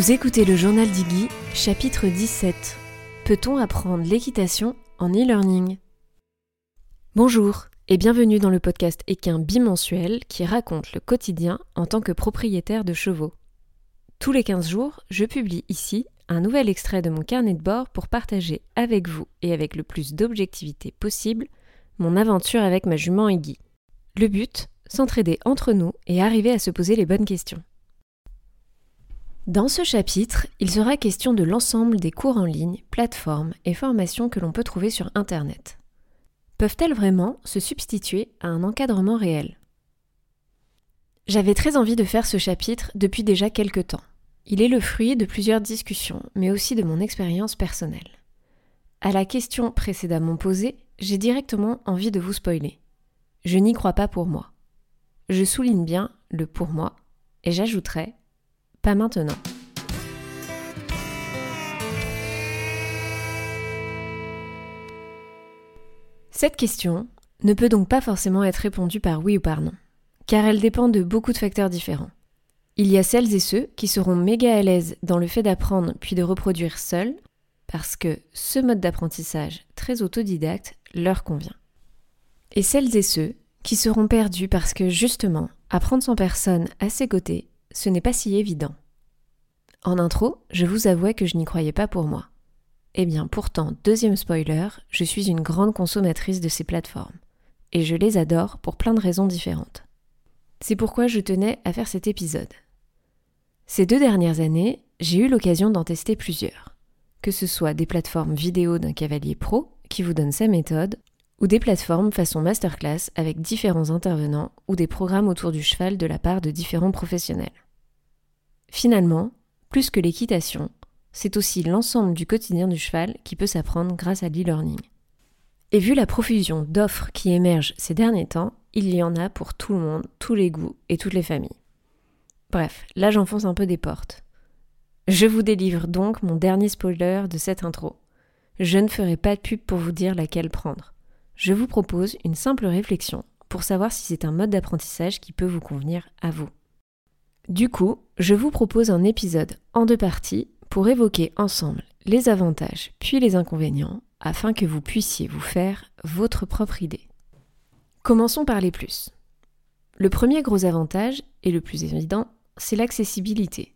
Vous écoutez le journal d'Iggy, chapitre 17. Peut-on apprendre l'équitation en e-learning? Bonjour et bienvenue dans le podcast équin bimensuel qui raconte le quotidien en tant que propriétaire de chevaux. Tous les 15 jours, je publie ici un nouvel extrait de mon carnet de bord pour partager avec vous et avec le plus d'objectivité possible mon aventure avec ma jument Iggy. Le but, s'entraider entre nous et arriver à se poser les bonnes questions. Dans ce chapitre, il sera question de l'ensemble des cours en ligne, plateformes et formations que l'on peut trouver sur Internet. Peuvent-elles vraiment se substituer à un encadrement réel? J'avais très envie de faire ce chapitre depuis déjà quelques temps. Il est le fruit de plusieurs discussions, mais aussi de mon expérience personnelle. À la question précédemment posée, j'ai directement envie de vous spoiler. Je n'y crois pas pour moi. Je souligne bien le pour moi, et j'ajouterai pas maintenant. Cette question ne peut donc pas forcément être répondue par oui ou par non, car elle dépend de beaucoup de facteurs différents. Il y a celles et ceux qui seront méga à l'aise dans le fait d'apprendre puis de reproduire seuls, parce que ce mode d'apprentissage très autodidacte leur convient. Et celles et ceux qui seront perdus parce que justement, apprendre sans personne à ses côtés ce n'est pas si évident. En intro, je vous avouais que je n'y croyais pas pour moi. Eh bien pourtant, deuxième spoiler, je suis une grande consommatrice de ces plateformes. Et je les adore pour plein de raisons différentes. C'est pourquoi je tenais à faire cet épisode. Ces deux dernières années, j'ai eu l'occasion d'en tester plusieurs. Que ce soit des plateformes vidéo d'un cavalier pro qui vous donne sa méthode, ou des plateformes façon masterclass avec différents intervenants ou des programmes autour du cheval de la part de différents professionnels. Finalement, plus que l'équitation, c'est aussi l'ensemble du quotidien du cheval qui peut s'apprendre grâce à l'e-learning. Et vu la profusion d'offres qui émergent ces derniers temps, il y en a pour tout le monde, tous les goûts et toutes les familles. Bref, là j'enfonce un peu des portes. Je vous délivre donc mon dernier spoiler de cette intro. Je ne ferai pas de pub pour vous dire laquelle prendre je vous propose une simple réflexion pour savoir si c'est un mode d'apprentissage qui peut vous convenir à vous. Du coup, je vous propose un épisode en deux parties pour évoquer ensemble les avantages puis les inconvénients afin que vous puissiez vous faire votre propre idée. Commençons par les plus. Le premier gros avantage, et le plus évident, c'est l'accessibilité.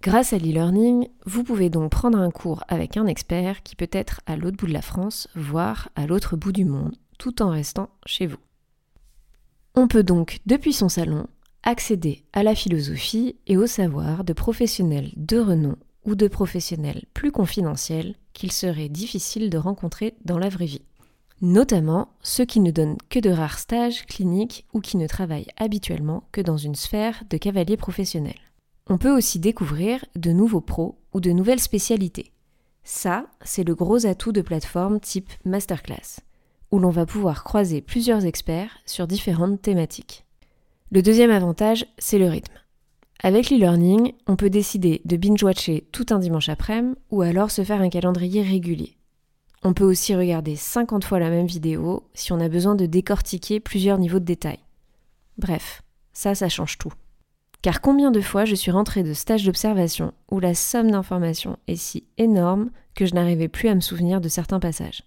Grâce à l'e-learning, vous pouvez donc prendre un cours avec un expert qui peut être à l'autre bout de la France, voire à l'autre bout du monde, tout en restant chez vous. On peut donc, depuis son salon, accéder à la philosophie et au savoir de professionnels de renom ou de professionnels plus confidentiels qu'il serait difficile de rencontrer dans la vraie vie. Notamment ceux qui ne donnent que de rares stages cliniques ou qui ne travaillent habituellement que dans une sphère de cavaliers professionnels. On peut aussi découvrir de nouveaux pros ou de nouvelles spécialités. Ça, c'est le gros atout de plateformes type Masterclass, où l'on va pouvoir croiser plusieurs experts sur différentes thématiques. Le deuxième avantage, c'est le rythme. Avec l'e-learning, on peut décider de binge-watcher tout un dimanche après-midi ou alors se faire un calendrier régulier. On peut aussi regarder 50 fois la même vidéo si on a besoin de décortiquer plusieurs niveaux de détail. Bref, ça, ça change tout. Car combien de fois je suis rentrée de stages d'observation où la somme d'informations est si énorme que je n'arrivais plus à me souvenir de certains passages.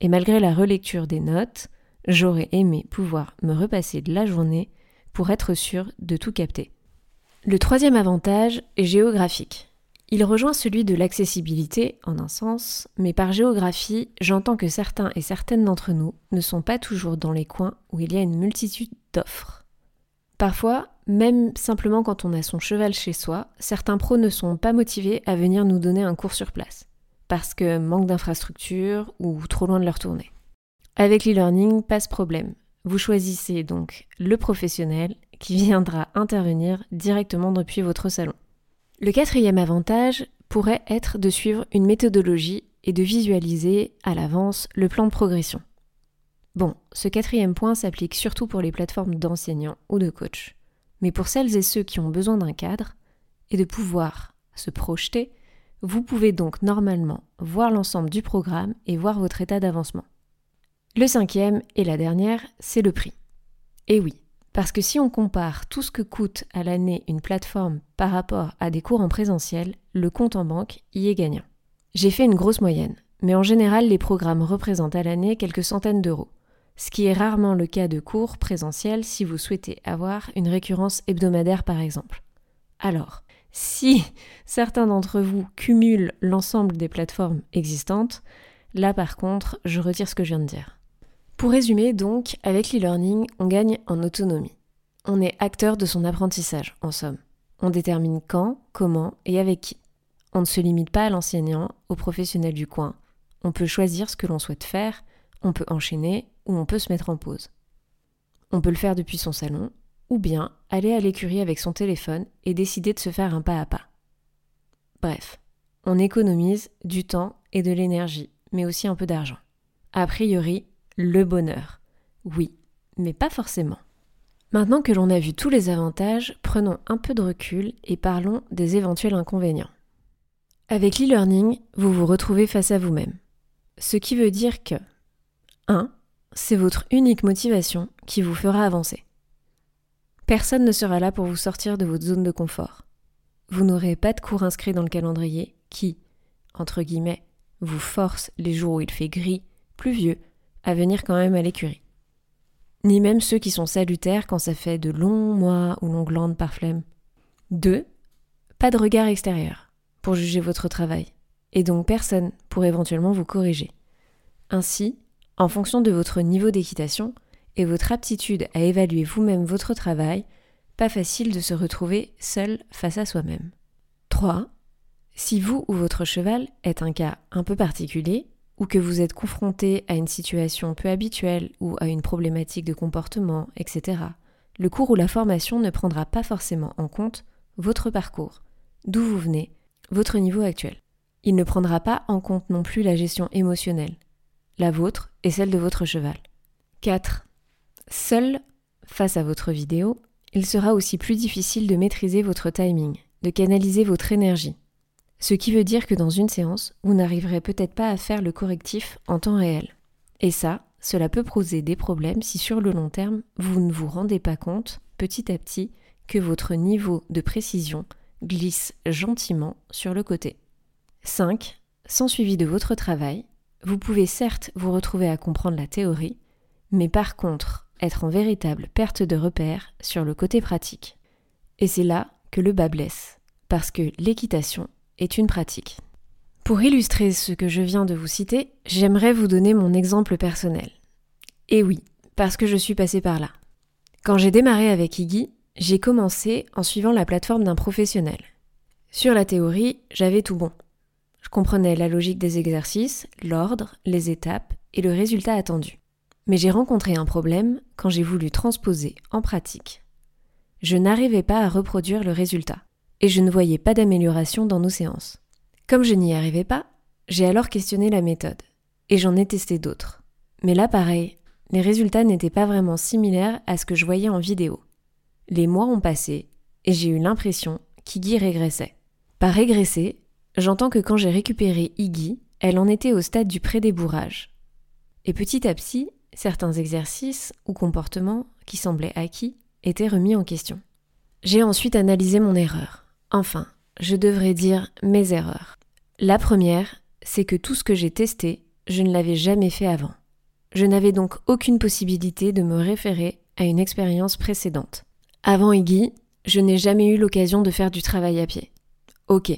Et malgré la relecture des notes, j'aurais aimé pouvoir me repasser de la journée pour être sûre de tout capter. Le troisième avantage est géographique. Il rejoint celui de l'accessibilité en un sens, mais par géographie, j'entends que certains et certaines d'entre nous ne sont pas toujours dans les coins où il y a une multitude d'offres. Parfois, même simplement quand on a son cheval chez soi, certains pros ne sont pas motivés à venir nous donner un cours sur place, parce que manque d'infrastructure ou trop loin de leur tournée. Avec l'e-learning, pas ce problème. Vous choisissez donc le professionnel qui viendra intervenir directement depuis votre salon. Le quatrième avantage pourrait être de suivre une méthodologie et de visualiser à l'avance le plan de progression. Bon, ce quatrième point s'applique surtout pour les plateformes d'enseignants ou de coachs. Mais pour celles et ceux qui ont besoin d'un cadre et de pouvoir se projeter, vous pouvez donc normalement voir l'ensemble du programme et voir votre état d'avancement. Le cinquième et la dernière, c'est le prix. Et oui, Parce que si on compare tout ce que coûte à l'année une plateforme par rapport à des cours en présentiel, le compte en banque y est gagnant. J'ai fait une grosse moyenne, mais en général les programmes représentent à l'année quelques centaines d'euros, ce qui est rarement le cas de cours présentiels si vous souhaitez avoir une récurrence hebdomadaire par exemple. Alors, si certains d'entre vous cumulent l'ensemble des plateformes existantes, là par contre, je retire ce que je viens de dire. Pour résumer, donc, avec l'e-learning, on gagne en autonomie. On est acteur de son apprentissage, en somme. On détermine quand, comment et avec qui. On ne se limite pas à l'enseignant, au professionnel du coin. On peut choisir ce que l'on souhaite faire, on peut enchaîner ou on peut se mettre en pause. On peut le faire depuis son salon, ou bien aller à l'écurie avec son téléphone et décider de se faire un pas à pas. Bref, on économise du temps et de l'énergie, mais aussi un peu d'argent. A priori, le bonheur. Oui, mais pas forcément. Maintenant que l'on a vu tous les avantages, prenons un peu de recul et parlons des éventuels inconvénients. Avec l'e-learning, vous vous retrouvez face à vous-même. Ce qui veut dire que 1. C'est votre unique motivation qui vous fera avancer. Personne ne sera là pour vous sortir de votre zone de confort. Vous n'aurez pas de cours inscrits dans le calendrier qui, entre guillemets, vous force les jours où il fait gris, pluvieux, à venir quand même à l'écurie. Ni même ceux qui sont salutaires quand ça fait de longs mois ou longues landes par flemme. 2. Pas de regard extérieur pour juger votre travail, et donc personne pour éventuellement vous corriger. Ainsi, en fonction de votre niveau d'équitation, et votre aptitude à évaluer vous-même votre travail, pas facile de se retrouver seul face à soi-même. 3. Si vous ou votre cheval est un cas un peu particulier, ou que vous êtes confronté à une situation peu habituelle ou à une problématique de comportement, etc., le cours ou la formation ne prendra pas forcément en compte votre parcours, d'où vous venez, votre niveau actuel. Il ne prendra pas en compte non plus la gestion émotionnelle, la vôtre et celle de votre cheval. 4. Seul, face à votre vidéo, il sera aussi plus difficile de maîtriser votre timing, de canaliser votre énergie. Ce qui veut dire que dans une séance, vous n'arriverez peut-être pas à faire le correctif en temps réel. Et ça, cela peut poser des problèmes si sur le long terme, vous ne vous rendez pas compte, petit à petit, que votre niveau de précision glisse gentiment sur le côté. 5. Sans suivi de votre travail, vous pouvez certes vous retrouver à comprendre la théorie, mais par contre, être en véritable perte de repère sur le côté pratique. Et c'est là que le bas blesse, parce que l'équitation est une pratique. Pour illustrer ce que je viens de vous citer, j'aimerais vous donner mon exemple personnel. Et oui, parce que je suis passée par là. Quand j'ai démarré avec Iggy, j'ai commencé en suivant la plateforme d'un professionnel. Sur la théorie, j'avais tout bon. Je comprenais la logique des exercices, l'ordre, les étapes et le résultat attendu. Mais j'ai rencontré un problème quand j'ai voulu transposer en pratique. Je n'arrivais pas à reproduire le résultat, et je ne voyais pas d'amélioration dans nos séances. Comme je n'y arrivais pas, j'ai alors questionné la méthode, et j'en ai testé d'autres. Mais là pareil, les résultats n'étaient pas vraiment similaires à ce que je voyais en vidéo. Les mois ont passé, et j'ai eu l'impression qu'Iggy régressait. Par régresser, j'entends que quand j'ai récupéré Iggy, elle en était au stade du prédébourrage. Et petit à petit, certains exercices ou comportements qui semblaient acquis étaient remis en question. J'ai ensuite analysé mon erreur. Enfin, je devrais dire mes erreurs. La première, c'est que tout ce que j'ai testé, je ne l'avais jamais fait avant. Je n'avais donc aucune possibilité de me référer à une expérience précédente. Avant Iggy, je n'ai jamais eu l'occasion de faire du travail à pied. Ok,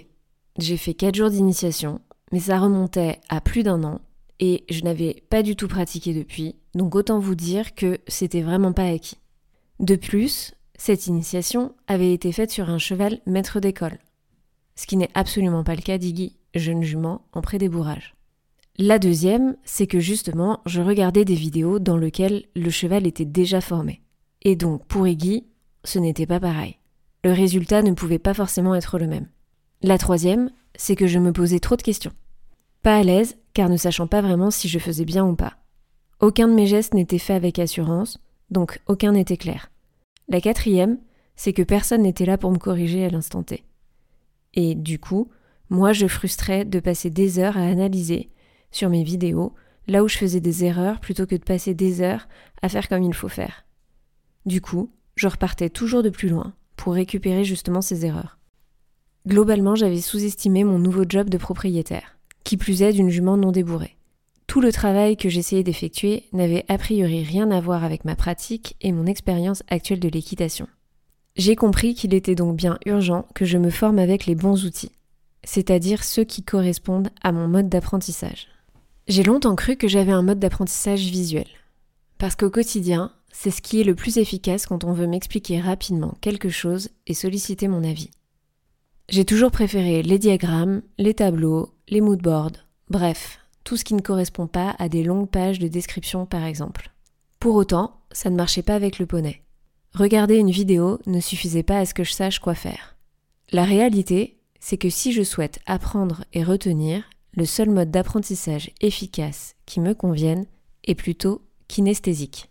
j'ai fait 4 jours d'initiation, mais ça remontait à plus d'un an et je n'avais pas du tout pratiqué depuis, donc autant vous dire que c'était vraiment pas acquis. De plus, cette initiation avait été faite sur un cheval maître d'école, ce qui n'est absolument pas le cas d'Iggy, jeune jument en prédébourrage. La deuxième, c'est que justement, je regardais des vidéos dans lesquelles le cheval était déjà formé. Et donc, pour Iggy, ce n'était pas pareil. Le résultat ne pouvait pas forcément être le même. La troisième, c'est que je me posais trop de questions. Pas à l'aise, car ne sachant pas vraiment si je faisais bien ou pas. Aucun de mes gestes n'était fait avec assurance, donc aucun n'était clair. La quatrième, c'est que personne n'était là pour me corriger à l'instant T. Et du coup, moi je frustrais de passer des heures à analyser sur mes vidéos, là où je faisais des erreurs plutôt que de passer des heures à faire comme il faut faire. Du coup, je repartais toujours de plus loin pour récupérer justement ces erreurs. Globalement, j'avais sous-estimé mon nouveau job de propriétaire, qui plus est d'une jument non débourrée. Tout le travail que j'essayais d'effectuer n'avait a priori rien à voir avec ma pratique et mon expérience actuelle de l'équitation. J'ai compris qu'il était donc bien urgent que je me forme avec les bons outils, c'est-à-dire ceux qui correspondent à mon mode d'apprentissage. J'ai longtemps cru que j'avais un mode d'apprentissage visuel, parce qu'au quotidien, c'est ce qui est le plus efficace quand on veut m'expliquer rapidement quelque chose et solliciter mon avis. J'ai toujours préféré les diagrammes, les tableaux, les moodboards, bref, tout ce qui ne correspond pas à des longues pages de description par exemple. Pour autant, ça ne marchait pas avec le poney. Regarder une vidéo ne suffisait pas à ce que je sache quoi faire. La réalité, c'est que si je souhaite apprendre et retenir, le seul mode d'apprentissage efficace qui me convienne est plutôt kinesthésique.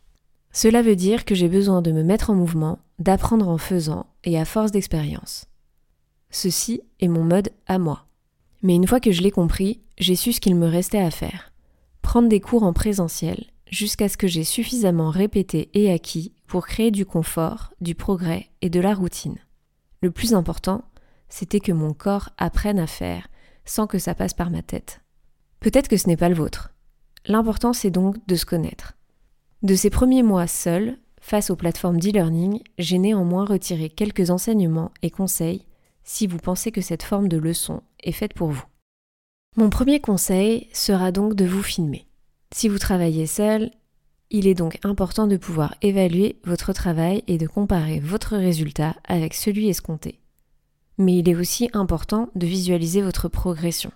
Cela veut dire que j'ai besoin de me mettre en mouvement, d'apprendre en faisant et à force d'expérience. Ceci est mon mode à moi. Mais une fois que je l'ai compris, j'ai su ce qu'il me restait à faire. Prendre des cours en présentiel jusqu'à ce que j'ai suffisamment répété et acquis pour créer du confort, du progrès et de la routine. Le plus important, c'était que mon corps apprenne à faire sans que ça passe par ma tête. Peut-être que ce n'est pas le vôtre. L'important c'est donc de se connaître. De ces premiers mois seuls, face aux plateformes d'e-learning, j'ai néanmoins retiré quelques enseignements et conseils si vous pensez que cette forme de leçon est faite pour vous. Mon premier conseil sera donc de vous filmer. Si vous travaillez seul, il est donc important de pouvoir évaluer votre travail et de comparer votre résultat avec celui escompté. Mais il est aussi important de visualiser votre progression.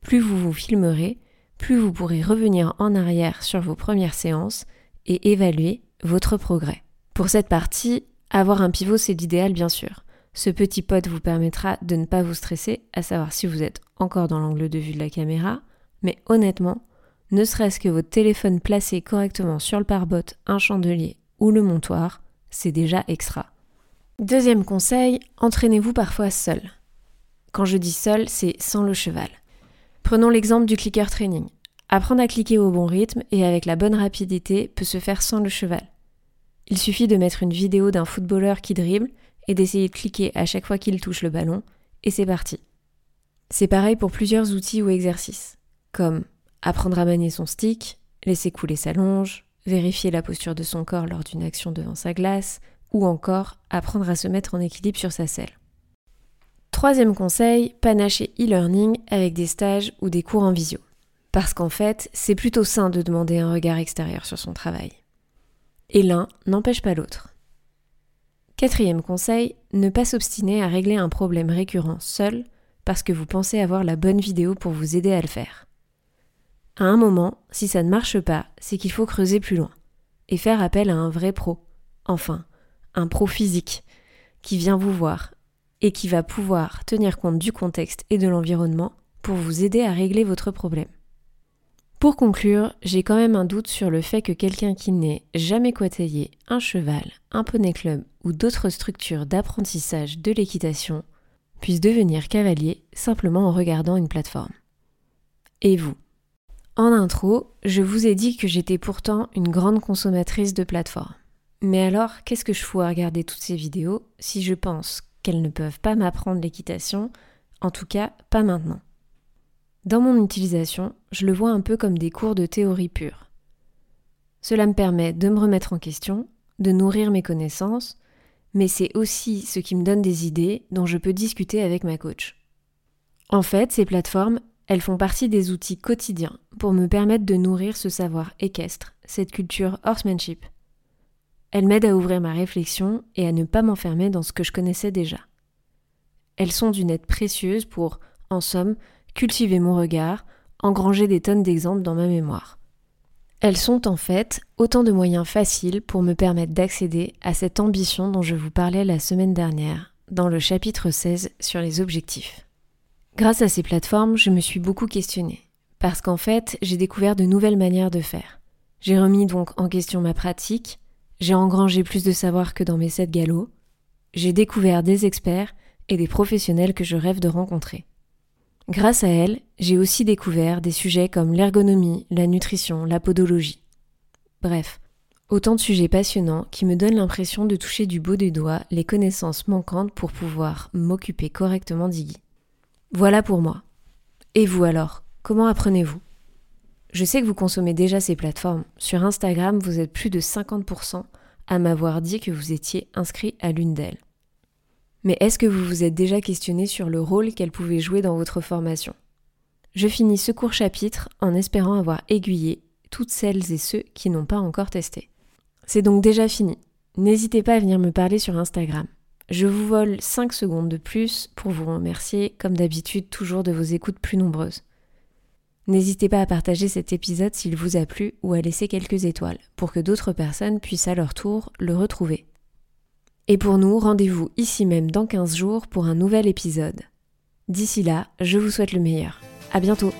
Plus vous vous filmerez, plus vous pourrez revenir en arrière sur vos premières séances et évaluer votre progrès. Pour cette partie, avoir un pivot c'est l'idéal bien sûr. Ce petit pote vous permettra de ne pas vous stresser, à savoir si vous êtes encore dans l'angle de vue de la caméra, mais honnêtement, ne serait-ce que votre téléphone placé correctement sur le pare-bot, un chandelier ou le montoir, c'est déjà extra. Deuxième conseil, entraînez-vous parfois seul. Quand je dis seul, c'est sans le cheval. Prenons l'exemple du clicker training. Apprendre à cliquer au bon rythme et avec la bonne rapidité peut se faire sans le cheval. Il suffit de mettre une vidéo d'un footballeur qui dribble et d'essayer de cliquer à chaque fois qu'il touche le ballon, et c'est parti. C'est pareil pour plusieurs outils ou exercices, comme apprendre à manier son stick, laisser couler sa longe, vérifier la posture de son corps lors d'une action devant sa glace, ou encore apprendre à se mettre en équilibre sur sa selle. Troisième conseil, panacher e-learning avec des stages ou des cours en visio. Parce qu'en fait, c'est plutôt sain de demander un regard extérieur sur son travail. Et l'un n'empêche pas l'autre. Quatrième conseil, ne pas s'obstiner à régler un problème récurrent seul parce que vous pensez avoir la bonne vidéo pour vous aider à le faire. À un moment, si ça ne marche pas, c'est qu'il faut creuser plus loin et faire appel à un vrai pro, enfin, un pro physique, qui vient vous voir et qui va pouvoir tenir compte du contexte et de l'environnement pour vous aider à régler votre problème. Pour conclure, j'ai quand même un doute sur le fait que quelqu'un qui n'ait jamais côtoyé un cheval, un poney club ou d'autres structures d'apprentissage de l'équitation puisse devenir cavalier simplement en regardant une plateforme. Et vous? En intro, je vous ai dit que j'étais pourtant une grande consommatrice de plateformes. Mais alors, qu'est-ce que je fous à regarder toutes ces vidéos si je pense qu'elles ne peuvent pas m'apprendre l'équitation, en tout cas pas maintenant dans mon utilisation, je le vois un peu comme des cours de théorie pure. Cela me permet de me remettre en question, de nourrir mes connaissances, mais c'est aussi ce qui me donne des idées dont je peux discuter avec ma coach. En fait, ces plateformes, elles font partie des outils quotidiens pour me permettre de nourrir ce savoir équestre, cette culture horsemanship. Elles m'aident à ouvrir ma réflexion et à ne pas m'enfermer dans ce que je connaissais déjà. Elles sont d'une aide précieuse pour, en somme, cultiver mon regard, engranger des tonnes d'exemples dans ma mémoire. Elles sont en fait autant de moyens faciles pour me permettre d'accéder à cette ambition dont je vous parlais la semaine dernière, dans le chapitre 16 sur les objectifs. Grâce à ces plateformes, je me suis beaucoup questionnée, parce qu'en fait, j'ai découvert de nouvelles manières de faire. J'ai remis donc en question ma pratique, j'ai engrangé plus de savoir que dans mes sept galops, j'ai découvert des experts et des professionnels que je rêve de rencontrer. Grâce à elle, j'ai aussi découvert des sujets comme l'ergonomie, la nutrition, la podologie. Bref, Autant de sujets passionnants qui me donnent l'impression de toucher du beau des doigts les connaissances manquantes pour pouvoir m'occuper correctement d'Iggy. Voilà pour moi. Et vous alors Comment apprenez-vous? Je sais que vous consommez déjà ces plateformes. Sur Instagram, vous êtes plus de 50% à m'avoir dit que vous étiez inscrit à l'une d'elles. Mais est-ce que vous vous êtes déjà questionné sur le rôle qu'elle pouvait jouer dans votre formation? Je finis ce court chapitre en espérant avoir aiguillé toutes celles et ceux qui n'ont pas encore testé. C'est donc déjà fini. N'hésitez pas à venir me parler sur Instagram. Je vous vole 5 secondes de plus pour vous remercier, comme d'habitude, toujours de vos écoutes plus nombreuses. N'hésitez pas à partager cet épisode s'il vous a plu ou à laisser quelques étoiles pour que d'autres personnes puissent à leur tour le retrouver. Et pour nous, rendez-vous ici même dans 15 jours pour un nouvel épisode. D'ici là, je vous souhaite le meilleur. À bientôt!